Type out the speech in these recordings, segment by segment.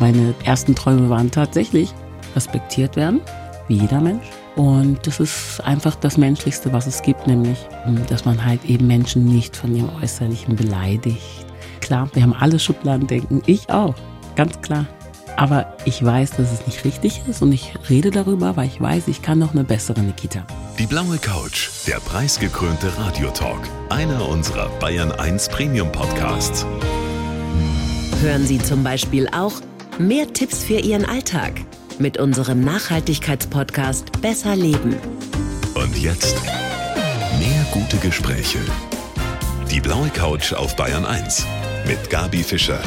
Meine ersten Träume waren tatsächlich respektiert werden, wie jeder Mensch. Und das ist einfach das Menschlichste, was es gibt, nämlich, dass man halt eben Menschen nicht von ihrem Äußerlichen beleidigt. Klar, wir haben alle Schubladendenken, ich auch, ganz klar. Aber ich weiß, dass es nicht richtig ist und ich rede darüber, weil ich weiß, ich kann noch eine bessere Nikita. Die blaue Couch, der preisgekrönte Radiotalk, einer unserer Bayern 1 Premium Podcasts. Hören Sie zum Beispiel auch mehr Tipps für Ihren Alltag mit unserem Nachhaltigkeitspodcast Besser Leben. Und jetzt mehr gute Gespräche. Die blaue Couch auf Bayern 1 mit Gabi Fischer.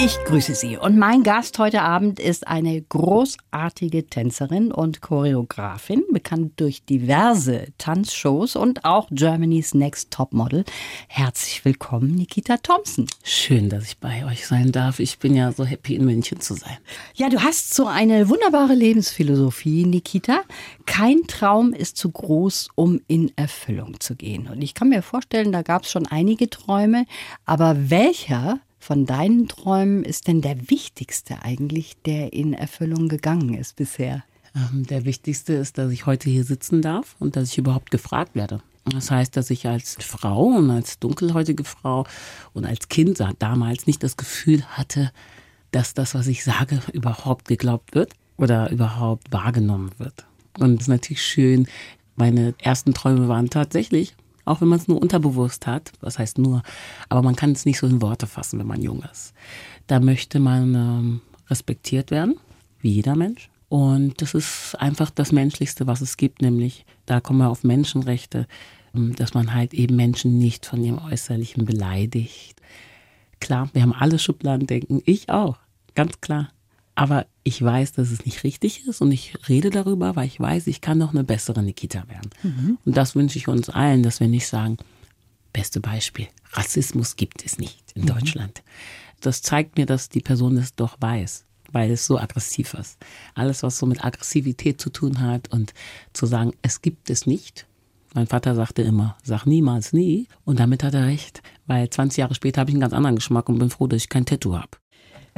Ich grüße Sie und mein Gast heute Abend ist eine großartige Tänzerin und Choreografin, bekannt durch diverse Tanzshows und auch Germany's Next Topmodel. Herzlich willkommen, Nikita Thompson. Schön, dass ich bei euch sein darf. Ich bin ja so happy, in München zu sein. Ja, du hast so eine wunderbare Lebensphilosophie, Nikita. Kein Traum ist zu groß, um in Erfüllung zu gehen. Und ich kann mir vorstellen, da gab es schon einige Träume, aber welcher von deinen Träumen ist denn der wichtigste eigentlich, der in Erfüllung gegangen ist bisher? Ähm, der wichtigste ist, dass ich heute hier sitzen darf und dass ich überhaupt gefragt werde. Das heißt, dass ich als Frau und als dunkelhäutige Frau und als Kind damals nicht das Gefühl hatte, dass das, was ich sage, überhaupt geglaubt wird oder überhaupt wahrgenommen wird. Und es ist natürlich schön, meine ersten Träume waren tatsächlich auch wenn man es nur unterbewusst hat. Was heißt nur? Aber man kann es nicht so in Worte fassen, wenn man jung ist. Da möchte man ähm, respektiert werden, wie jeder Mensch. Und das ist einfach das Menschlichste, was es gibt, nämlich da kommen wir auf Menschenrechte, ähm, dass man halt eben Menschen nicht von ihrem Äußerlichen beleidigt. Klar, wir haben alle Schubladendenken, ich auch, ganz klar. Aber ich weiß, dass es nicht richtig ist und ich rede darüber, weil ich weiß, ich kann noch eine bessere Nikita werden. Mhm. Und das wünsche ich uns allen, dass wir nicht sagen, beste Beispiel, Rassismus gibt es nicht in mhm. Deutschland. Das zeigt mir, dass die Person es doch weiß, weil es so aggressiv ist. Alles, was so mit Aggressivität zu tun hat und zu sagen, es gibt es nicht. Mein Vater sagte immer, sag niemals nie. Und damit hat er recht, weil 20 Jahre später habe ich einen ganz anderen Geschmack und bin froh, dass ich kein Tattoo habe.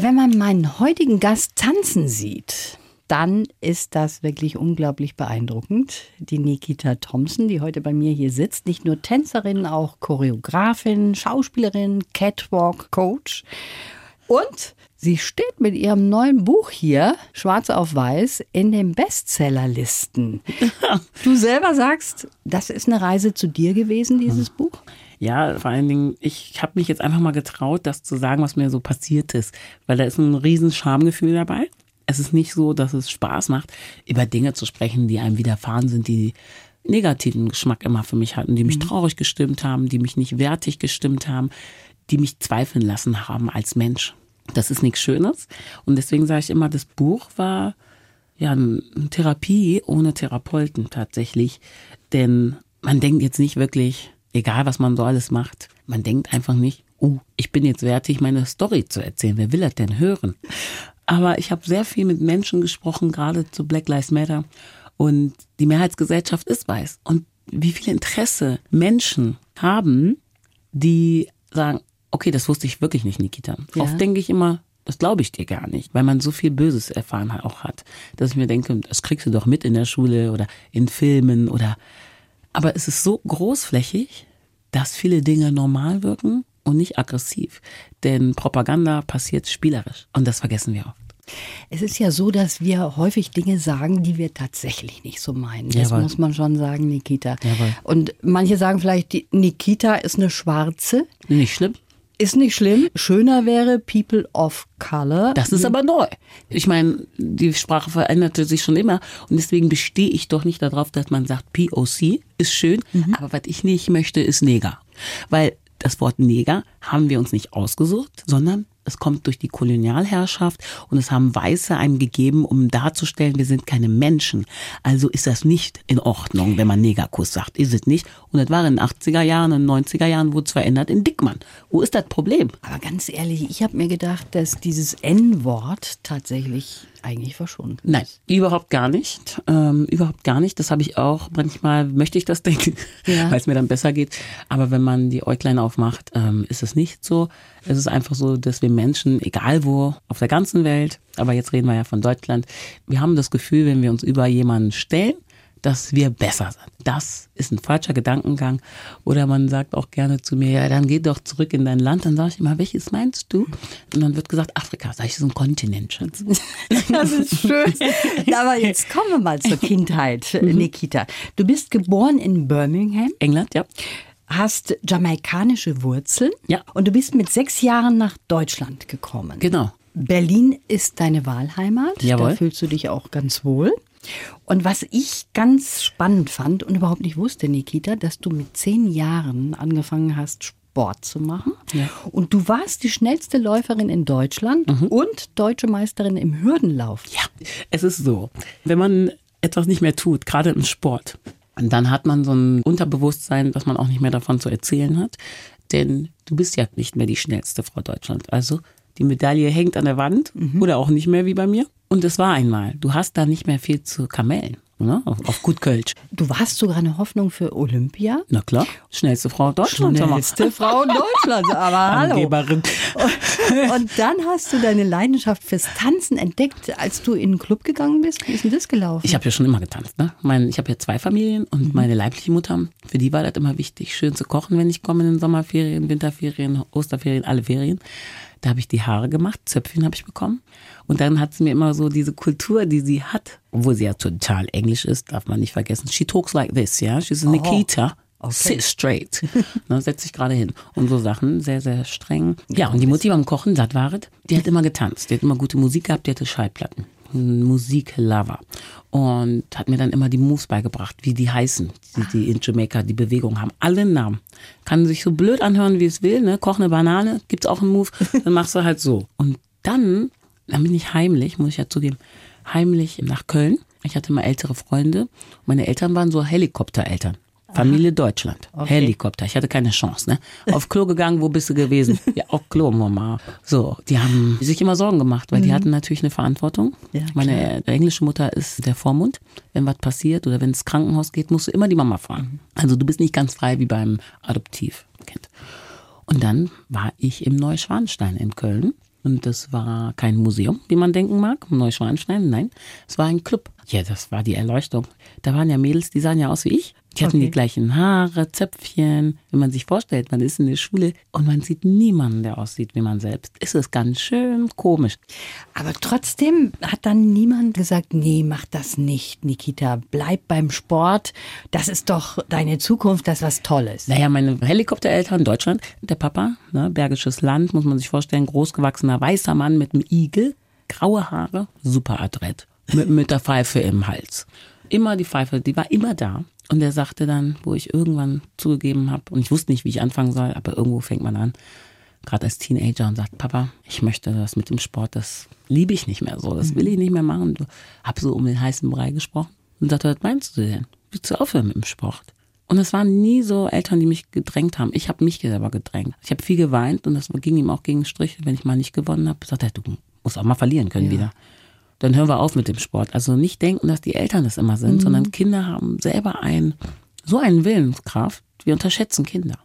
Wenn man meinen heutigen Gast tanzen sieht, dann ist das wirklich unglaublich beeindruckend. Die Nikita Thompson, die heute bei mir hier sitzt, nicht nur Tänzerin, auch Choreografin, Schauspielerin, Catwalk-Coach. Und sie steht mit ihrem neuen Buch hier, schwarz auf weiß, in den Bestsellerlisten. du selber sagst, das ist eine Reise zu dir gewesen, dieses hm. Buch? Ja, vor allen Dingen, ich habe mich jetzt einfach mal getraut, das zu sagen, was mir so passiert ist, weil da ist ein riesen Schamgefühl dabei. Es ist nicht so, dass es Spaß macht, über Dinge zu sprechen, die einem widerfahren sind, die negativen Geschmack immer für mich hatten, die mich mhm. traurig gestimmt haben, die mich nicht wertig gestimmt haben, die mich zweifeln lassen haben als Mensch. Das ist nichts Schönes. Und deswegen sage ich immer, das Buch war ja eine Therapie ohne Therapeuten tatsächlich. Denn man denkt jetzt nicht wirklich, egal was man so alles macht, man denkt einfach nicht, uh, ich bin jetzt wertig, meine Story zu erzählen. Wer will das denn hören? Aber ich habe sehr viel mit Menschen gesprochen, gerade zu Black Lives Matter. Und die Mehrheitsgesellschaft ist weiß. Und wie viel Interesse Menschen haben, die sagen, okay, das wusste ich wirklich nicht, Nikita. Ja. Oft denke ich immer, das glaube ich dir gar nicht, weil man so viel Böses erfahren auch hat, dass ich mir denke, das kriegst du doch mit in der Schule oder in Filmen oder aber es ist so großflächig, dass viele Dinge normal wirken und nicht aggressiv. Denn Propaganda passiert spielerisch und das vergessen wir oft. Es ist ja so, dass wir häufig Dinge sagen, die wir tatsächlich nicht so meinen. Das Jawohl. muss man schon sagen, Nikita. Jawohl. Und manche sagen vielleicht, Nikita ist eine Schwarze. Nicht schlimm. Ist nicht schlimm. Schöner wäre People of Color. Das ist aber neu. Ich meine, die Sprache veränderte sich schon immer und deswegen bestehe ich doch nicht darauf, dass man sagt, POC ist schön, mhm. aber was ich nicht möchte, ist Neger. Weil das Wort Neger haben wir uns nicht ausgesucht, sondern es kommt durch die Kolonialherrschaft und es haben Weiße einem gegeben, um darzustellen, wir sind keine Menschen. Also ist das nicht in Ordnung, wenn man Negerkuss sagt. Ist es nicht. Und das war in den 80er Jahren, in den 90er Jahren wurde es verändert in Dickmann. Wo ist das Problem? Aber ganz ehrlich, ich habe mir gedacht, dass dieses N-Wort tatsächlich eigentlich verschont. Nein, überhaupt gar nicht. Ähm, überhaupt gar nicht. Das habe ich auch. Manchmal möchte ich das denken, Ja. weil es mir dann besser geht. Aber wenn man die Äuglein aufmacht, ähm, ist es nicht so. Es ist einfach so, dass wir Menschen, egal wo, auf der ganzen Welt, aber jetzt reden wir ja von Deutschland, wir haben das Gefühl, wenn wir uns über jemanden stellen, dass wir besser sind. Das ist ein falscher Gedankengang. Oder man sagt auch gerne zu mir, ja, dann geh doch zurück in dein Land. Dann sage ich immer, welches meinst du? Und dann wird gesagt, Afrika. Sag ich, ist ein Kontinent, Schatz. Das ist schön. Aber jetzt kommen wir mal zur Kindheit, Mhm. Nikita. Du bist geboren in Birmingham, England, ja. hast jamaikanische Wurzeln Ja. und du bist mit sechs Jahren nach Deutschland gekommen. Genau. Berlin ist deine Wahlheimat. Jawohl. Da fühlst du dich auch ganz wohl. Und was ich ganz spannend fand und überhaupt nicht wusste, Nikita, dass du mit zehn Jahren angefangen hast, Sport zu machen. Ja. Und du warst die schnellste Läuferin in Deutschland und deutsche Meisterin im Hürdenlauf. Ja, es ist so, wenn man etwas nicht mehr tut, gerade im Sport, dann hat man so ein Unterbewusstsein, dass man auch nicht mehr davon zu erzählen hat. Denn du bist ja nicht mehr die schnellste Frau Deutschland. Also die Medaille hängt an der Wand oder auch nicht mehr wie bei mir. Und es war einmal. Du hast da nicht mehr viel zu kamellen. Ne? Auf, auf gut Kölsch. Du warst sogar eine Hoffnung für Olympia. Na klar, schnellste Frau Deutschlands. Schnellste Frau Deutschlands, aber hallo. Angeberin. Und dann hast du deine Leidenschaft fürs Tanzen entdeckt, als du in den Club gegangen bist. Wie ist denn das gelaufen? Ich habe ja schon immer getanzt. Ne? Mein, ich habe ja zwei Familien und meine leibliche Mutter, für die war das immer wichtig, schön zu kochen, wenn ich komme in den Sommerferien, Winterferien, Osterferien, alle Ferien. Da habe ich die Haare gemacht, Zöpfchen habe ich bekommen. Und dann hat sie mir immer so diese Kultur, die sie hat, obwohl sie ja total englisch ist, darf man nicht vergessen. She talks like this, ja. She's a Nikita. Sit straight. ne, setz dich gerade hin. Und so Sachen, sehr, sehr streng. Ja, und die Mutti beim Kochen, satt waret, die hat immer getanzt. Die hat immer gute Musik gehabt, die hatte Schallplatten. Musiklover. Und hat mir dann immer die Moves beigebracht, wie die heißen, die, die in Jamaica die Bewegung haben. Alle Namen. Kann sich so blöd anhören, wie es will, ne? Koch eine Banane, gibt's auch einen Move, dann machst du halt so. Und dann, dann bin ich heimlich, muss ich ja zugeben, heimlich nach Köln. Ich hatte mal ältere Freunde. Meine Eltern waren so Helikoptereltern. Familie Deutschland. Helikopter. Ich hatte keine Chance, ne? Auf Klo gegangen, wo bist du gewesen? Ja, auf Klo, Mama. So, die haben sich immer Sorgen gemacht, weil die hatten natürlich eine Verantwortung. Ja, Meine englische Mutter ist der Vormund. Wenn was passiert oder wenn ins Krankenhaus geht, musst du immer die Mama fragen. Also du bist nicht ganz frei wie beim Adoptivkind. Und dann war ich im Neuschwanstein in Köln. Und das war kein Museum, wie man denken mag, Neuschwanstein, nein. Es war ein Club. Ja, das war die Erleuchtung. Da waren ja Mädels, die sahen ja aus wie ich. Die hatten Okay. die gleichen Haare, Zöpfchen. Wenn man sich vorstellt, man ist in der Schule und man sieht niemanden, der aussieht wie man selbst, ist es ganz schön komisch. Aber trotzdem hat dann niemand gesagt, nee, mach das nicht, Nikita. Bleib beim Sport. Das ist doch deine Zukunft, das ist was Tolles. Naja, meine Helikoptereltern, Deutschland, der Papa, ne, bergisches Land, muss man sich vorstellen, großgewachsener weißer Mann mit einem Igel, graue Haare, super adrett, mit, mit der Pfeife im Hals. Immer die Pfeife, die war immer da. Und er sagte dann, wo ich irgendwann zugegeben habe, und ich wusste nicht, wie ich anfangen soll, aber irgendwo fängt man an, gerade als Teenager und sagt, Papa, ich möchte das mit dem Sport, das liebe ich nicht mehr so, das will ich nicht mehr machen. Du hab so um den heißen Brei gesprochen und sagte, was meinst du denn? Willst du aufhören mit dem Sport? Und es waren nie so Eltern, die mich gedrängt haben. Ich habe mich selber gedrängt. Ich habe viel geweint und das ging ihm auch gegen den Strich. Wenn ich mal nicht gewonnen habe, sagt er, du musst auch mal verlieren können wieder. Dann hören wir auf mit dem Sport. Also nicht denken, dass die Eltern das immer sind, sondern Kinder haben selber ein, so einen Willenskraft. Wir unterschätzen Kinder.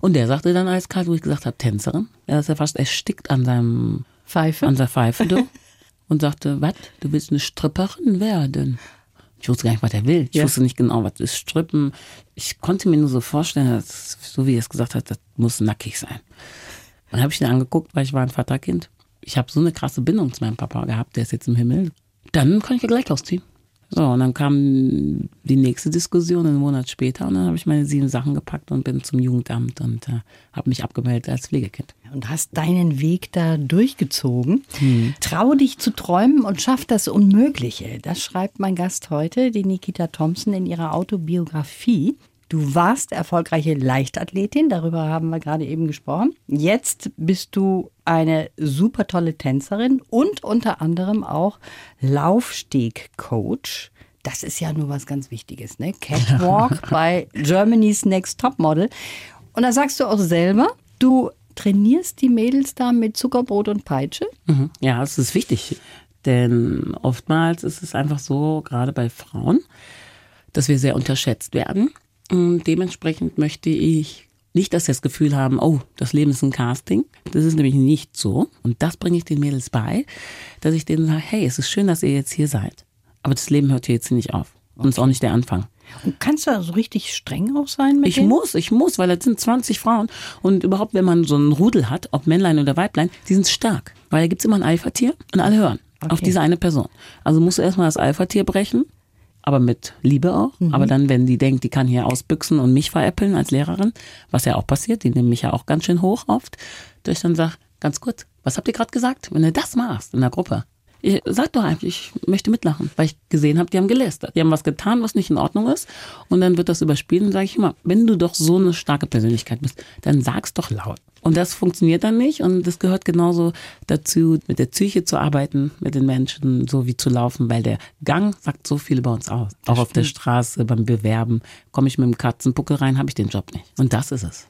Und der sagte dann eiskalt, wo ich gesagt habe, Tänzerin. Er ist ja fast erstickt an seinem, Pfeife? an der Pfeife, du. und sagte, was, du willst eine Stripperin werden? Ich wusste gar nicht, was er will. Ich Ja. wusste nicht genau, was ist Strippen. Ich konnte mir nur so vorstellen, dass, so wie er es gesagt hat, das muss nackig sein. Und dann habe ich ihn angeguckt, weil ich war ein Vaterkind. Ich habe so eine krasse Bindung zu meinem Papa gehabt, der ist jetzt im Himmel. Dann kann ich ja gleich ausziehen. So, und dann kam die nächste Diskussion einen Monat später und dann habe ich meine sieben Sachen gepackt und bin zum Jugendamt und äh, habe mich abgemeldet als Pflegekind. und hast deinen Weg da durchgezogen. Hm. Trau dich zu träumen und schaff das Unmögliche. Das schreibt mein Gast heute, die Nikita Thompson, in ihrer Autobiografie. Du warst erfolgreiche Leichtathletin, darüber haben wir gerade eben gesprochen. Jetzt bist du eine super tolle Tänzerin und unter anderem auch Laufsteg-Coach. Das ist ja nur was ganz Wichtiges, ne? Catwalk bei Germany's Next Topmodel. Und da sagst du auch selber, du trainierst die Mädels da mit Zuckerbrot und Peitsche? Mhm. Ja, es ist wichtig. Denn oftmals ist es einfach so, gerade bei Frauen, dass wir sehr unterschätzt werden. Und dementsprechend möchte ich nicht, dass sie das Gefühl haben, oh, das Leben ist ein Casting. Das ist nämlich nicht so. Und das bringe ich den Mädels bei, dass ich denen sage, hey, es ist schön, dass ihr jetzt hier seid. Aber das Leben hört hier jetzt nicht auf. Und es ist auch nicht der Anfang. Und kannst du da so richtig streng auch sein mit Ich denen? muss, ich muss, weil das sind 20 Frauen. Und überhaupt, wenn man so einen Rudel hat, ob Männlein oder Weiblein, die sind stark. Weil da gibt's immer ein Alpha-Tier und alle hören auf Okay. diese eine Person. Also musst du erstmal das Alpha-Tier brechen, aber mit Liebe auch. Aber dann, wenn die denkt, die kann hier ausbüchsen und mich veräppeln als Lehrerin, was ja auch passiert, die nehmen mich ja auch ganz schön hoch oft, dass ich dann sag, ganz kurz, was habt ihr gerade gesagt? Wenn du das machst in der Gruppe, ich, sag doch einfach, ich möchte mitlachen, weil ich gesehen habe, die haben gelästert. Die haben was getan, was nicht in Ordnung ist. Und dann wird das überspielt und sage ich immer, wenn du doch so eine starke Persönlichkeit bist, dann sag's doch laut. Und das funktioniert dann nicht und das gehört genauso dazu, mit der Psyche zu arbeiten, mit den Menschen so wie zu laufen, weil der Gang sagt so viel über uns aus. Auch auf der Straße, beim Bewerben, komme ich mit dem Katzenpuckel rein, habe ich den Job nicht. Und das ist es.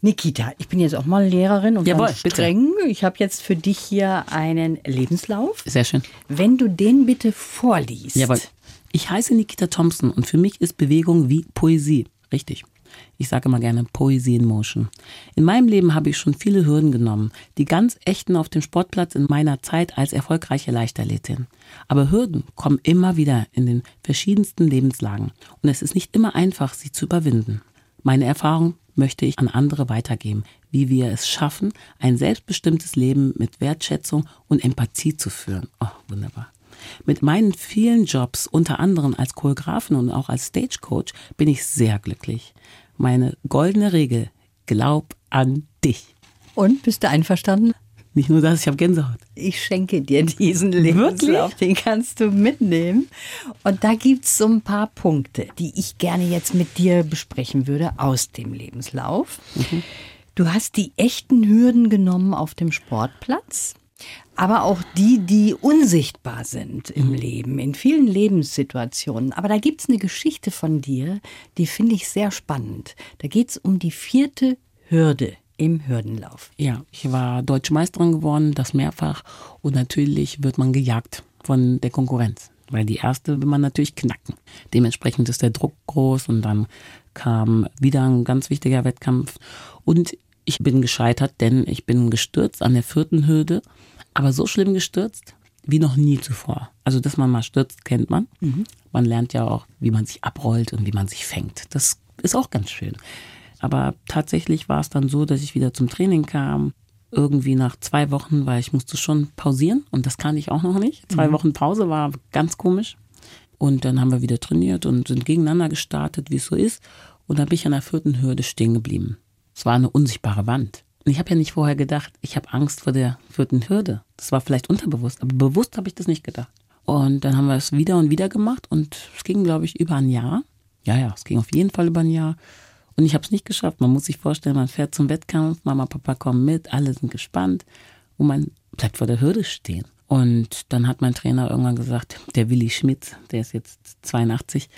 Nikita, ich bin jetzt auch mal Lehrerin und Jawohl, ganz bitte. streng. Ich habe jetzt für dich hier einen Lebenslauf. Sehr schön. Wenn du den bitte vorliest. Jawohl. Ich heiße Nikita Thompson und für mich ist Bewegung wie Poesie. Richtig. Ich sage immer gerne Poesie in Motion. In meinem Leben habe ich schon viele Hürden genommen, die ganz echten auf dem Sportplatz in meiner Zeit als erfolgreiche Leichtathletin. Aber Hürden kommen immer wieder in den verschiedensten Lebenslagen und es ist nicht immer einfach, sie zu überwinden. Meine Erfahrung möchte ich an andere weitergeben, wie wir es schaffen, ein selbstbestimmtes Leben mit Wertschätzung und Empathie zu führen. Oh, wunderbar. Mit meinen vielen Jobs, unter anderem als Choreografin und auch als Stagecoach, bin ich sehr glücklich. Meine goldene Regel, glaub an dich. Und bist du einverstanden? Nicht nur das, ich habe Gänsehaut. Ich schenke dir diesen Lebenslauf, den kannst du mitnehmen. Und da gibt's so ein paar Punkte, die ich gerne jetzt mit dir besprechen würde aus dem Lebenslauf. Du hast die echten Hürden genommen auf dem Sportplatz, aber auch die, die unsichtbar sind im Leben, in vielen Lebenssituationen. Aber da gibt's eine Geschichte von dir, die finde ich sehr spannend. Da geht's um die vierte Hürde im Hürdenlauf. Ja, ich war deutsche Meisterin geworden, das mehrfach. Und natürlich wird man gejagt von der Konkurrenz. Weil die erste will man natürlich knacken. Dementsprechend ist der Druck groß und dann kam wieder ein ganz wichtiger Wettkampf. Und ich bin gescheitert, denn ich bin gestürzt an der vierten Hürde. Aber so schlimm gestürzt wie noch nie zuvor. Also, dass man mal stürzt, kennt man. Man lernt ja auch, wie man sich abrollt und wie man sich fängt. Das ist auch ganz schön. Aber tatsächlich war es dann so, dass ich wieder zum Training kam. Irgendwie nach zwei Wochen, weil ich musste schon pausieren und das kann ich auch noch nicht. Zwei Wochen Pause war ganz komisch. Und dann haben wir wieder trainiert und sind gegeneinander gestartet, wie es so ist. Und dann bin ich an der vierten Hürde stehen geblieben. Es war eine unsichtbare Wand. Und ich habe ja nicht vorher gedacht, ich habe Angst vor der vierten Hürde. Das war vielleicht unterbewusst, aber bewusst habe ich das nicht gedacht. Und dann haben wir es wieder und wieder gemacht und es ging, glaube ich, über ein Jahr. Ja, ja, es ging auf jeden Fall über ein Jahr. Und ich habe es nicht geschafft. Man muss sich vorstellen, man fährt zum Wettkampf, Mama, Papa kommen mit, alle sind gespannt und man bleibt vor der Hürde stehen. Und dann hat mein Trainer irgendwann gesagt, der Willi Schmidt, der ist jetzt 82,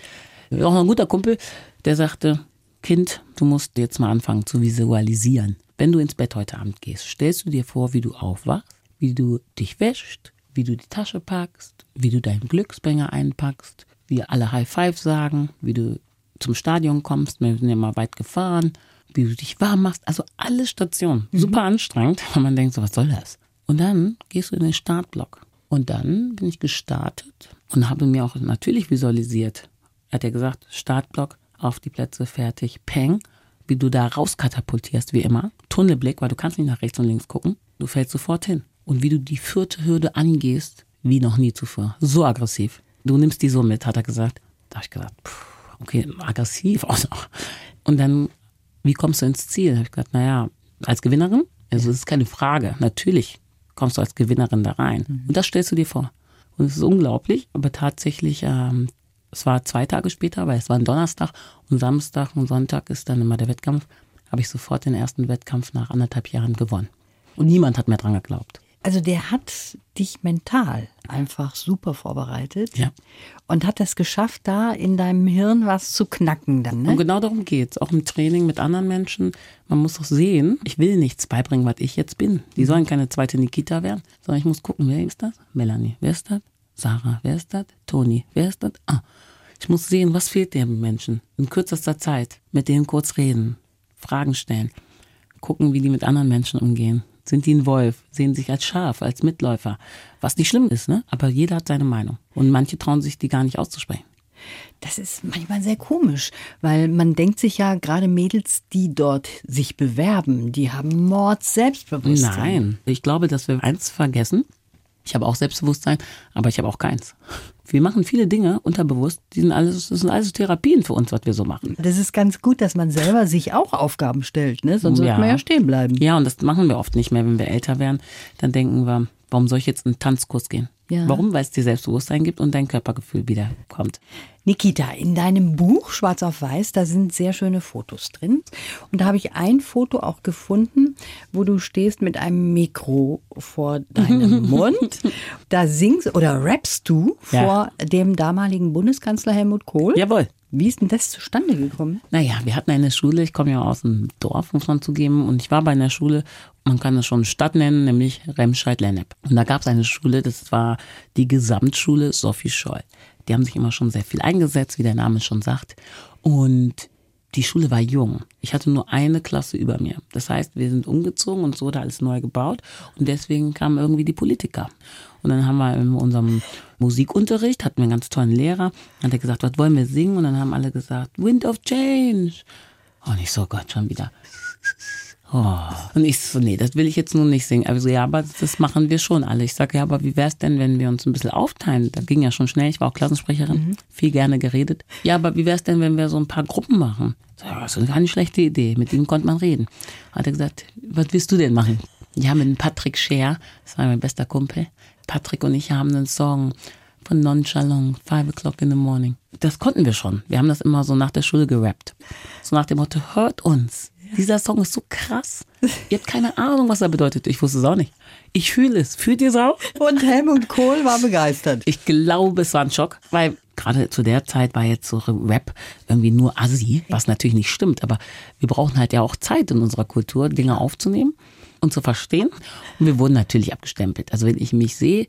auch ein guter Kumpel, der sagte, Kind, du musst jetzt mal anfangen zu visualisieren. Wenn du ins Bett heute Abend gehst, stellst du dir vor, wie du aufwachst, wie du dich wäschst, wie du die Tasche packst, wie du deinen Glücksbringer einpackst, wie alle High Five sagen, wie du zum Stadion kommst, wir sind ja mal weit gefahren, wie du dich warm machst, also alle Stationen. Super anstrengend, weil man denkt, so, was soll das? Und dann gehst du in den Startblock. Und dann bin ich gestartet und habe mir auch natürlich visualisiert. Er hat ja gesagt, Startblock, auf die Plätze, fertig, peng. Wie du da rauskatapultierst, wie immer. Tunnelblick, weil du kannst nicht nach rechts und links gucken. Du fällst sofort hin. Und wie du die vierte Hürde angehst, wie noch nie zuvor. So aggressiv. Du nimmst die so mit, hat er gesagt. Da habe ich gesagt, pff, okay, aggressiv auch noch. Und dann, wie kommst du ins Ziel? Da habe ich gesagt, naja, als Gewinnerin? Also es ist keine Frage. Natürlich kommst du als Gewinnerin da rein. Und das stellst du dir vor. Und es ist unglaublich, aber tatsächlich, ähm, es war zwei Tage später, weil es war ein Donnerstag und Samstag und Sonntag ist dann immer der Wettkampf, habe ich sofort den ersten Wettkampf nach anderthalb Jahren gewonnen. Und niemand hat mehr dran geglaubt. Also der hat dich mental einfach super vorbereitet Ja. und hat es geschafft, da in deinem Hirn was zu knacken dann. Und Ne? genau darum geht's. Auch im Training mit anderen Menschen. Man muss doch sehen, ich will nichts beibringen, was ich jetzt bin. Die sollen keine zweite Nikita werden, sondern ich muss gucken, wer ist das? Melanie. Wer ist das? Sarah. Wer ist das? Toni. Wer ist das? Ah. Ich muss sehen, was fehlt dem Menschen in kürzester Zeit. Mit denen kurz reden, Fragen stellen, gucken, wie die mit anderen Menschen umgehen. Sind die ein Wolf? Sehen sich als Schaf, als Mitläufer? Was nicht schlimm ist, ne? Aber jeder hat seine Meinung. Und manche trauen sich die gar nicht auszusprechen. Das ist manchmal sehr komisch, weil man denkt sich ja, gerade Mädels, die dort sich bewerben, die haben Mord Selbstbewusstsein. Nein, ich glaube, dass wir eins vergessen. Ich habe auch Selbstbewusstsein, aber ich habe auch keins. Wir machen viele Dinge unterbewusst, die sind alles, das sind alles Therapien für uns, was wir so machen. Das ist ganz gut, dass man selber sich auch Aufgaben stellt, ne? sonst Ja. wird man ja stehen bleiben. Ja, und das machen wir oft nicht mehr, wenn wir älter werden. Dann denken wir, warum soll ich jetzt in einen Tanzkurs gehen? Ja. Warum? Weil es dir Selbstbewusstsein gibt und dein Körpergefühl wieder kommt. Nikita, in deinem Buch Schwarz auf Weiß, da sind sehr schöne Fotos drin. Und da habe ich ein Foto auch gefunden, wo du stehst mit einem Mikro vor deinem Mund. Da singst oder rappst du Ja. vor dem damaligen Bundeskanzler Helmut Kohl. Jawohl. Wie ist denn das zustande gekommen? Naja, wir hatten eine Schule, ich komme ja aus dem Dorf, muss man zugeben, und ich war bei einer Schule, man kann das schon Stadt nennen, nämlich Remscheid-Lennep. Und da gab es eine Schule, das war die Gesamtschule Sophie Scholl. Die haben sich immer schon sehr viel eingesetzt, wie der Name schon sagt. Und die Schule war jung. Ich hatte nur eine Klasse über mir. Das heißt, wir sind umgezogen und es wurde alles neu gebaut. Und deswegen kamen irgendwie die Politiker. Und dann haben wir in unserem Musikunterricht, hatten wir einen ganz tollen Lehrer, hat er gesagt, was wollen wir singen? Und dann haben alle gesagt, Wind of Change. Und ich so, Gott, schon wieder. Oh. Und ich so, nee, das will ich jetzt nun nicht singen. Also ja, aber das machen wir schon alle. Ich sage, ja, aber wie wär's denn, wenn wir uns ein bisschen aufteilen? Da ging ja schon schnell, ich war auch Klassensprecherin, viel gerne geredet. Ja, aber wie wär's denn, wenn wir so ein paar Gruppen machen? So, ja, das ist keine schlechte Idee, mit ihm konnte man reden. Hat er gesagt, was willst du denn machen? Ja, mit Patrick Scher, das war mein bester Kumpel. Patrick und ich haben einen Song von Nonchalant, Five O'Clock in the Morning. Das konnten wir schon. Wir haben das immer so nach der Schule gerappt. So nach dem Motto, hört uns. Dieser Song ist so krass. Ihr habt keine Ahnung, was er bedeutet. Ich wusste es auch nicht. Ich fühle es. Fühlt ihr es auch? Und Helmut Kohl war begeistert. Ich glaube, es war ein Schock, weil gerade zu der Zeit war jetzt so Rap irgendwie nur Assi, was natürlich nicht stimmt. Aber wir brauchen halt ja auch Zeit in unserer Kultur, Dinge aufzunehmen und zu verstehen. Und wir wurden natürlich abgestempelt. Also wenn ich mich sehe,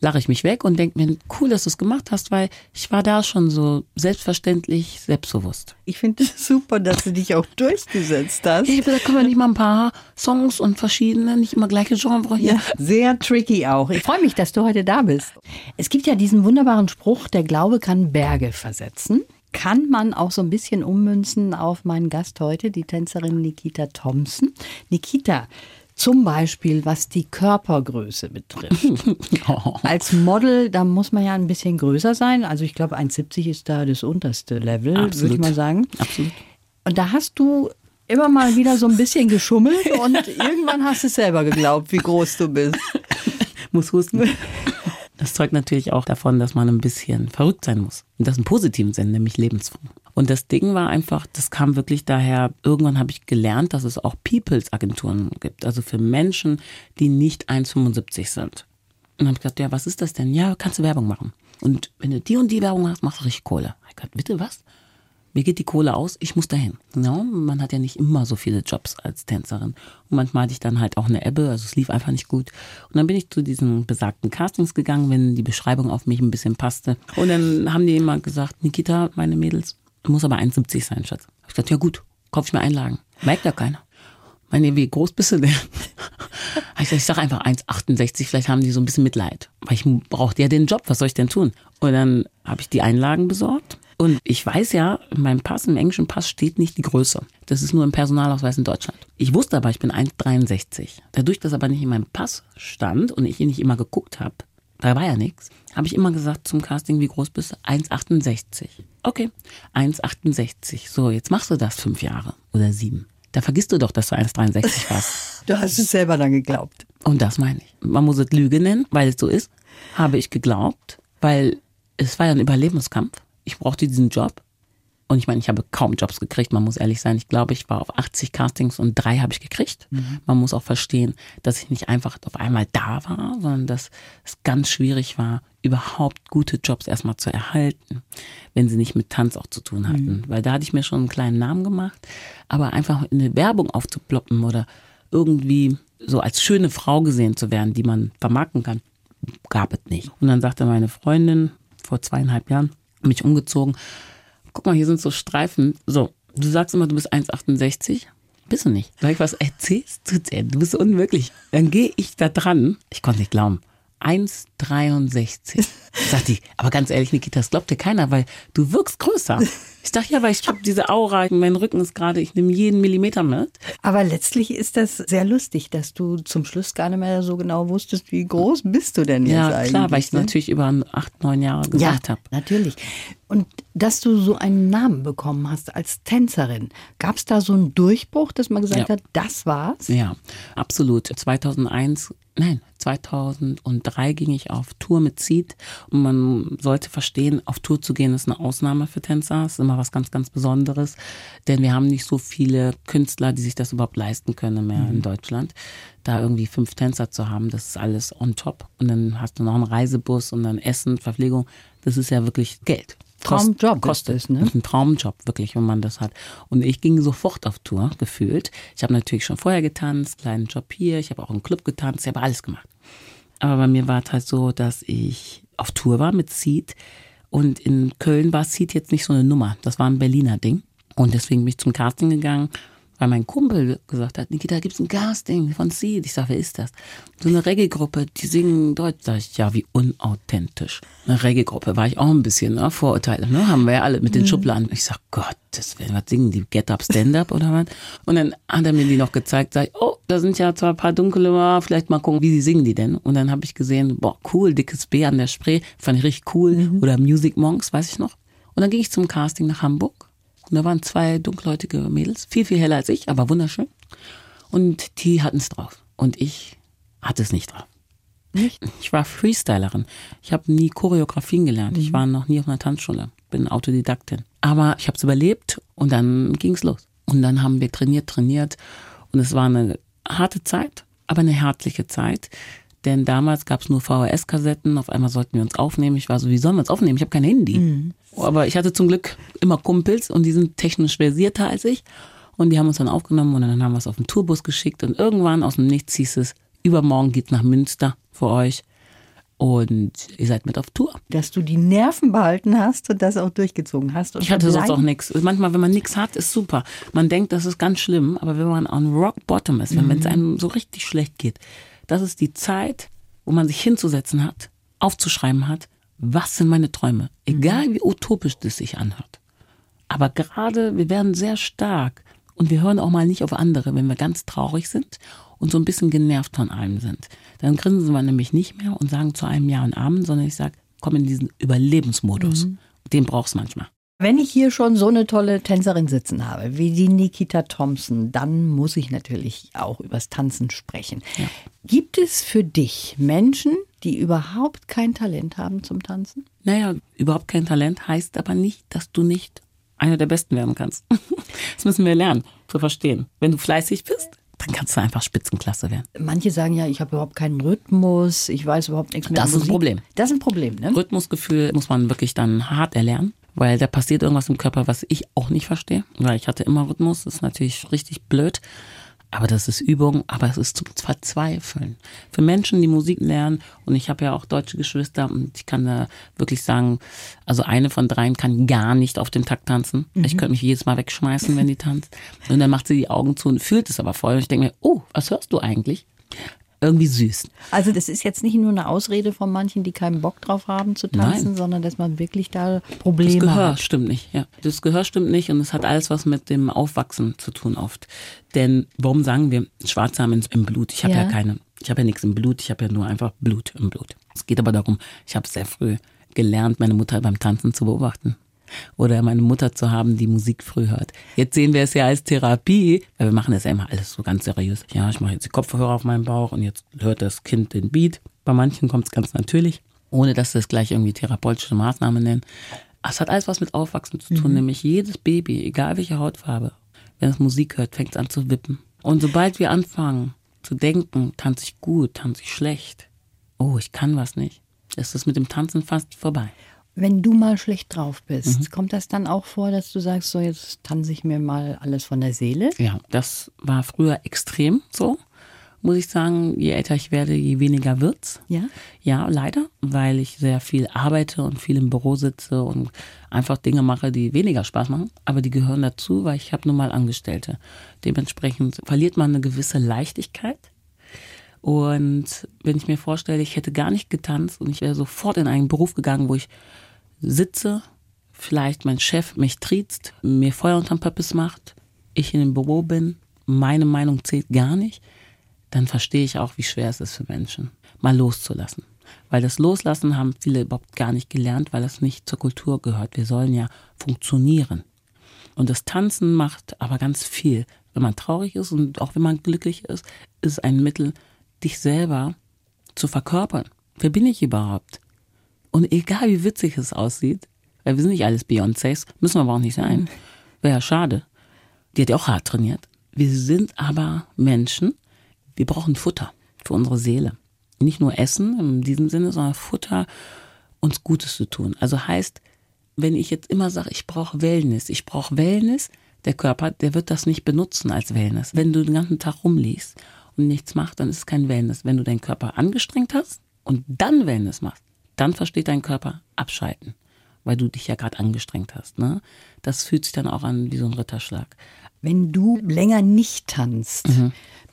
lache ich mich weg und denke mir, cool, dass du es gemacht hast, weil ich war da schon so selbstverständlich selbstbewusst. Ich finde es super, dass du dich auch durchgesetzt hast. Ich habe gesagt, können wir nicht mal ein paar Songs und verschiedene, nicht immer gleiche Genre hier. Ja, sehr tricky auch. Ich freue mich, dass du heute da bist. Es gibt ja diesen wunderbaren Spruch, der Glaube kann Berge versetzen. Kann man auch so ein bisschen ummünzen auf meinen Gast heute, die Tänzerin Nikita Thompson. Nikita, zum Beispiel was die Körpergröße betrifft. Als Model, da muss man ja ein bisschen größer sein. Also ich glaube, 1,70 ist da das unterste Level, würde ich mal sagen. Absolut. Und da hast du immer mal wieder so ein bisschen geschummelt und irgendwann hast du es selber geglaubt, wie groß du bist. muss husten. Das zeugt natürlich auch davon, dass man ein bisschen verrückt sein muss. Und das im positiven Sinn, nämlich lebensfroh. Und das Ding war einfach, das kam wirklich daher, irgendwann habe ich gelernt, dass es auch Peoples-Agenturen gibt. Also für Menschen, die nicht 1,75 sind. Und dann habe ich gesagt, ja, was ist das denn? Ja, kannst du Werbung machen. Und wenn du die und die Werbung machst, machst du richtig Kohle. Ich gesagt, bitte was? Mir geht die Kohle aus, ich muss dahin. Ja, man hat ja nicht immer so viele Jobs als Tänzerin. Und manchmal hatte ich dann halt auch eine Ebbe, also es lief einfach nicht gut. Und dann bin ich zu diesen besagten Castings gegangen, wenn die Beschreibung auf mich ein bisschen passte. Und dann haben die immer gesagt, Nikita, meine Mädels, du musst aber 1,70 sein, Schatz. Ich gesagt, ja gut, kauf ich mir Einlagen. Merkt ja keiner. Meine, wie groß bist du denn? Ich gesagt, ich sag einfach 1,68, vielleicht haben die so ein bisschen Mitleid. Weil ich brauchte ja den Job, was soll ich denn tun? Und dann habe ich die Einlagen besorgt. Und ich weiß ja, in meinem Pass, im englischen Pass steht nicht die Größe. Das ist nur im Personalausweis in Deutschland. Ich wusste aber, ich bin 1,63. Dadurch, dass aber nicht in meinem Pass stand und ich ihn nicht immer geguckt habe, da war ja nichts, habe ich immer gesagt zum Casting, wie groß bist du? 1,68. Okay, 1,68. So, jetzt machst du das fünf Jahre oder sieben. Da vergisst du doch, dass du 1,63 warst. Du hast es selber dann geglaubt. Und das meine ich. Man muss es Lüge nennen, weil es so ist. Habe ich geglaubt, weil es war ja ein Überlebenskampf. Ich brauchte diesen Job. Und ich meine, ich habe kaum Jobs gekriegt, man muss ehrlich sein. Ich glaube, ich war auf 80 Castings und drei habe ich gekriegt. Mhm. Man muss auch verstehen, dass ich nicht einfach auf einmal da war, sondern dass es ganz schwierig war, überhaupt gute Jobs erstmal zu erhalten, wenn sie nicht mit Tanz auch zu tun hatten. Mhm. Weil da hatte ich mir schon einen kleinen Namen gemacht, aber einfach in eine Werbung aufzuploppen oder irgendwie so als schöne Frau gesehen zu werden, die man vermarkten kann, gab es nicht. Und dann sagte meine Freundin vor zweieinhalb Jahren, mich umgezogen, guck mal, hier sind so Streifen. So, du sagst immer, du bist 1,68. Bist du nicht. Sag ich, was erzählst du denn? Du bist unmöglich. Dann gehe ich da dran. Ich konnte nicht glauben. 1,63. Sagt die, aber ganz ehrlich, Nikita, das glaubt dir keiner, weil du wirkst größer. Ich dachte, ja, weil ich habe diese Aura, mein Rücken ist gerade, ich nehme jeden Millimeter mit. Aber letztlich ist das sehr lustig, dass du zum Schluss gar nicht mehr so genau wusstest, wie groß bist du denn jetzt ja, eigentlich. Ja, klar, weil ich ne? natürlich über acht, neun Jahre gesagt ja, habe. natürlich. Und dass du so einen Namen bekommen hast als Tänzerin, gab es da so einen Durchbruch, dass man gesagt ja. hat, das war's? Ja, absolut. 2001 nein, 2003 ging ich auf Tour mit Seed und man sollte verstehen, auf Tour zu gehen ist eine Ausnahme für Tänzer, ist immer was ganz, ganz Besonderes, denn wir haben nicht so viele Künstler, die sich das überhaupt leisten können mehr mhm. in Deutschland. Da irgendwie fünf Tänzer zu haben, das ist alles on top und dann hast du noch einen Reisebus und dann Essen, Verpflegung, das ist ja wirklich Geld. Traumjob kostet es, ne? Ein Traumjob, wirklich, wenn man das hat. Und ich ging sofort auf Tour, gefühlt. Ich habe natürlich schon vorher getanzt, kleinen Job hier, ich habe auch im Club getanzt, ich habe alles gemacht. Aber bei mir war es halt so, dass ich auf Tour war mit Seed und in Köln war Seed jetzt nicht so eine Nummer. Das war ein Berliner Ding. Und deswegen bin ich zum Casting gegangen weil mein Kumpel gesagt hat, Nikita, gibt's ein Casting von Seed. Ich sage, wer ist das? So eine Reggae-Gruppe, die singen Deutsch. Sag ich, ja, wie unauthentisch. Eine Reggae-Gruppe war ich auch ein bisschen, ne? Vorurteile, ne? Haben wir ja alle mit den mhm. Schubladen. Ich sag, Gott, das was singen die? Get Up, Stand Up oder was? Und dann hat er mir die noch gezeigt, sag ich, oh, da sind ja zwar ein paar dunkle, vielleicht mal gucken, wie die singen die denn? Und dann habe ich gesehen, boah, cool, dickes B an der Spree, fand ich richtig cool. Mhm. Oder Music Monks, weiß ich noch. Und dann ging ich zum Casting nach Hamburg und da waren zwei dunkelhäutige Mädels, viel, viel heller als ich, aber wunderschön. Und die hatten es drauf. Und ich hatte es nicht drauf. Nicht? Ich war Freestylerin. Ich habe nie Choreografien gelernt. Mhm. Ich war noch nie auf einer Tanzschule. Bin Autodidaktin. Aber ich habe es überlebt und dann ging es los. Und dann haben wir trainiert, trainiert. Und es war eine harte Zeit, aber eine herzliche Zeit. Denn damals gab es nur VHS-Kassetten. Auf einmal sollten wir uns aufnehmen. Ich war so, wie sollen wir uns aufnehmen? Ich habe kein Handy. Mhm. Aber ich hatte zum Glück immer Kumpels und die sind technisch versierter als ich. Und die haben uns dann aufgenommen und dann haben wir es auf den Tourbus geschickt. Und irgendwann aus dem Nichts hieß es, übermorgen geht's nach Münster für euch. Und ihr seid mit auf Tour. Dass du die Nerven behalten hast und das auch durchgezogen hast. ich hatte sonst auch nichts. Manchmal, wenn man nichts hat, ist super. Man denkt, das ist ganz schlimm, aber wenn man on Rock Bottom ist, mhm. wenn es einem so richtig schlecht geht, das ist die Zeit, wo man sich hinzusetzen hat, aufzuschreiben hat, was sind meine Träume? Egal wie utopisch das sich anhört. Aber gerade, wir werden sehr stark und wir hören auch mal nicht auf andere, wenn wir ganz traurig sind und so ein bisschen genervt von allem sind. Dann grinsen wir nämlich nicht mehr und sagen zu einem Ja und Amen, sondern ich sage, komm in diesen Überlebensmodus. Mhm. Den brauchst du manchmal. Wenn ich hier schon so eine tolle Tänzerin sitzen habe, wie die Nikita Thompson, dann muss ich natürlich auch übers Tanzen sprechen. Ja. Gibt es für dich Menschen, die überhaupt kein Talent haben zum Tanzen? Naja, überhaupt kein Talent heißt aber nicht, dass du nicht einer der Besten werden kannst. Das müssen wir lernen zu verstehen. Wenn du fleißig bist, dann kannst du einfach Spitzenklasse werden. Manche sagen ja, ich habe überhaupt keinen Rhythmus, ich weiß überhaupt nichts mehr. Das ist ein Problem. Das ist ein Problem, ne? Rhythmusgefühl muss man wirklich dann hart erlernen weil da passiert irgendwas im Körper, was ich auch nicht verstehe, weil ich hatte immer Rhythmus, das ist natürlich richtig blöd. Aber das ist Übung, aber es ist zum Verzweifeln. Für Menschen, die Musik lernen, und ich habe ja auch deutsche Geschwister, und ich kann da wirklich sagen, also eine von dreien kann gar nicht auf den Takt tanzen. Mhm. Ich könnte mich jedes Mal wegschmeißen, wenn die tanzt. Und dann macht sie die Augen zu und fühlt es aber voll. Und ich denke mir, oh, was hörst du eigentlich? Irgendwie süß. Also das ist jetzt nicht nur eine Ausrede von manchen, die keinen Bock drauf haben zu tanzen, Nein. sondern dass man wirklich da Probleme hat. Das Gehör hat. stimmt nicht, ja. Das Gehör stimmt nicht und es hat alles was mit dem Aufwachsen zu tun oft. Denn warum sagen wir, Schwarze haben im Blut? Ich habe ja. ja keine, ich habe ja nichts im Blut, ich habe ja nur einfach Blut im Blut. Es geht aber darum, ich habe sehr früh gelernt, meine Mutter beim Tanzen zu beobachten oder meine Mutter zu haben, die Musik früh hört. Jetzt sehen wir es ja als Therapie, weil wir machen das ja immer alles so ganz seriös. Ja, ich mache jetzt die Kopfhörer auf meinen Bauch und jetzt hört das Kind den Beat. Bei manchen kommt es ganz natürlich, ohne dass sie es gleich irgendwie therapeutische Maßnahmen nennen. Es hat alles was mit Aufwachsen zu tun, nämlich jedes Baby, egal welche Hautfarbe, wenn es Musik hört, fängt es an zu wippen. Und sobald wir anfangen zu denken, tanze ich gut, tanze ich schlecht, oh, ich kann was nicht, ist das mit dem Tanzen fast vorbei. Wenn du mal schlecht drauf bist, kommt das dann auch vor, dass du sagst, so jetzt tanze ich mir mal alles von der Seele? Ja, das war früher extrem so, muss ich sagen. Je älter ich werde, je weniger wird's. Ja? Ja, leider, weil ich sehr viel arbeite und viel im Büro sitze und einfach Dinge mache, die weniger Spaß machen. Aber die gehören dazu, weil ich habe nun mal Angestellte. Dementsprechend verliert man eine gewisse Leichtigkeit. Und wenn ich mir vorstelle, ich hätte gar nicht getanzt und ich wäre sofort in einen Beruf gegangen, wo ich sitze, vielleicht mein Chef mich triezt, mir Feuer unterm Pöppis macht, ich in dem Büro bin, meine Meinung zählt gar nicht, dann verstehe ich auch, wie schwer es ist für Menschen, mal loszulassen. Weil das Loslassen haben viele überhaupt gar nicht gelernt, weil das nicht zur Kultur gehört. Wir sollen ja funktionieren. Und das Tanzen macht aber ganz viel. Wenn man traurig ist und auch wenn man glücklich ist, ist es ein Mittel, dich selber zu verkörpern. Wer bin ich überhaupt? Und egal wie witzig es aussieht, weil wir sind nicht alles Beyoncés, müssen wir aber auch nicht sein. Wäre ja schade. Die hat ja auch hart trainiert. Wir sind aber Menschen. Wir brauchen Futter für unsere Seele. Nicht nur Essen in diesem Sinne, sondern Futter, uns Gutes zu tun. Also heißt, wenn ich jetzt immer sage, ich brauche Wellness, ich brauche Wellness, der Körper, der wird das nicht benutzen als Wellness. Wenn du den ganzen Tag rumliegst und nichts machst, dann ist es kein Wellness. Wenn du deinen Körper angestrengt hast und dann Wellness machst, dann versteht dein Körper abschalten, weil du dich ja gerade angestrengt hast. Ne? Das fühlt sich dann auch an wie so ein Ritterschlag. Wenn du länger nicht tanzt,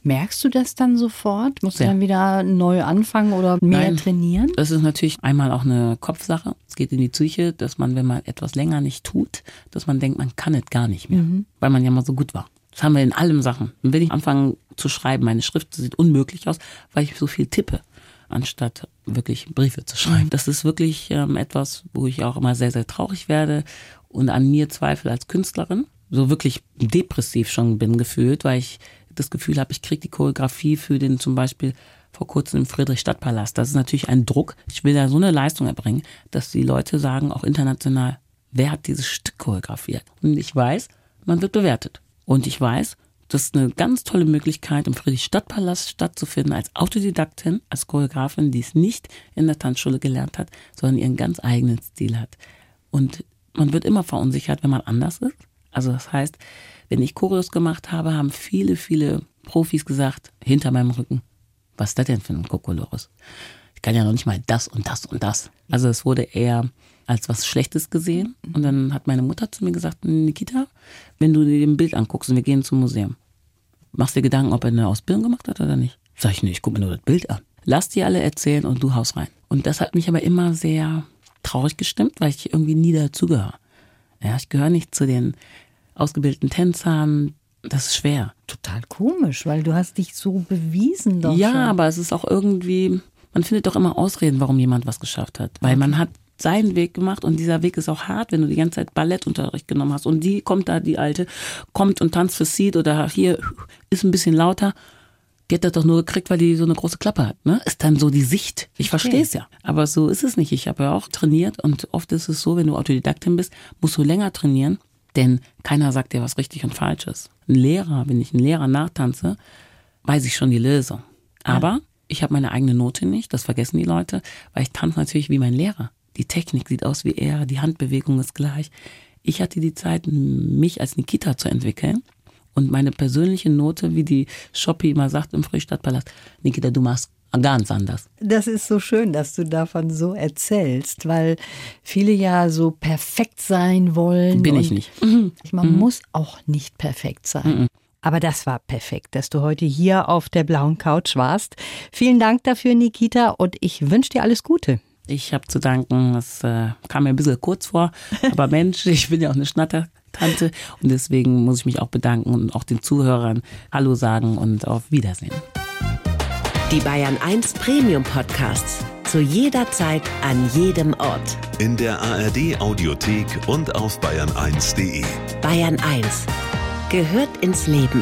merkst du das dann sofort? Musst du Ja. dann wieder neu anfangen oder mehr Nein. trainieren? Das ist natürlich einmal auch eine Kopfsache. Es geht in die Psyche, dass man, wenn man etwas länger nicht tut, dass man denkt, man kann es gar nicht mehr, weil man ja mal so gut war. Das haben wir in allen Sachen. Und wenn ich anfange zu schreiben, meine Schrift sieht unmöglich aus, weil ich so viel tippe, anstatt wirklich Briefe zu schreiben. Das ist wirklich ähm, etwas, wo ich auch immer sehr, sehr traurig werde und an mir zweifle als Künstlerin. So wirklich depressiv schon bin gefühlt, weil ich das Gefühl habe, ich kriege die Choreografie für den zum Beispiel vor kurzem im Friedrichstadtpalast. Das ist natürlich ein Druck. Ich will da so eine Leistung erbringen, dass die Leute sagen, auch international, wer hat dieses Stück choreografiert? Und ich weiß, man wird bewertet. Und ich weiß, das ist eine ganz tolle Möglichkeit, im Friedrichstadtpalast stattzufinden, als Autodidaktin, als Choreografin, die es nicht in der Tanzschule gelernt hat, sondern ihren ganz eigenen Stil hat. Und man wird immer verunsichert, wenn man anders ist. Also das heißt, wenn ich Choreos gemacht habe, haben viele, viele Profis gesagt, hinter meinem Rücken, was ist das denn für ein Kokolores? Ich kann ja noch nicht mal das und das und das. Also es wurde eher als was Schlechtes gesehen. Und dann hat meine Mutter zu mir gesagt, Nikita, wenn du dir ein Bild anguckst und wir gehen zum Museum, machst dir Gedanken, ob er eine Ausbildung gemacht hat oder nicht? Sag ich, nee, ich guck mir nur das Bild an. Lass die alle erzählen und du haust rein. Und das hat mich aber immer sehr traurig gestimmt, weil ich irgendwie nie dazugehöre. Ja, ich gehöre nicht zu den ausgebildeten Tänzern. Das ist schwer. Total komisch, weil du hast dich so bewiesen doch ja, schon. aber es ist auch irgendwie, man findet doch immer Ausreden, warum jemand was geschafft hat. Weil man hat seinen Weg gemacht und dieser Weg ist auch hart, wenn du die ganze Zeit Ballettunterricht genommen hast und die kommt da, die Alte, kommt und tanzt für Seed oder hier ist ein bisschen lauter. Die hat das doch nur gekriegt, weil die so eine große Klappe hat. Ne? Ist dann so die Sicht. Ich verstehe es ja. Aber so ist es nicht. Ich habe ja auch trainiert und oft ist es so, wenn du Autodidaktin bist, musst du länger trainieren, denn keiner sagt dir, was richtig und falsch ist. Ein Lehrer, wenn ich einen Lehrer nachtanze, weiß ich schon die Lösung. Aber ich habe meine eigene Note nicht, das vergessen die Leute, weil ich tanze natürlich wie mein Lehrer. Die Technik sieht aus wie er, die Handbewegung ist gleich. Ich hatte die Zeit, mich als Nikita zu entwickeln. Und meine persönliche Note, wie die Shoppi immer sagt im Friedrichstadtpalast, Nikita, du machst ganz anders. Das ist so schön, dass du davon so erzählst, weil viele ja so perfekt sein wollen. Bin ich nicht. Man muss auch nicht perfekt sein. Aber das war perfekt, dass du heute hier auf der blauen Couch warst. Vielen Dank dafür, Nikita, und ich wünsche dir alles Gute. Ich habe zu danken, das äh, kam mir ein bisschen kurz vor, aber Mensch, ich bin ja auch eine Schnattertante und deswegen muss ich mich auch bedanken und auch den Zuhörern Hallo sagen und auf Wiedersehen. Die Bayern 1 Premium Podcasts. Zu jeder Zeit, an jedem Ort. In der ARD Audiothek und auf bayern1.de. Bayern 1 gehört ins Leben.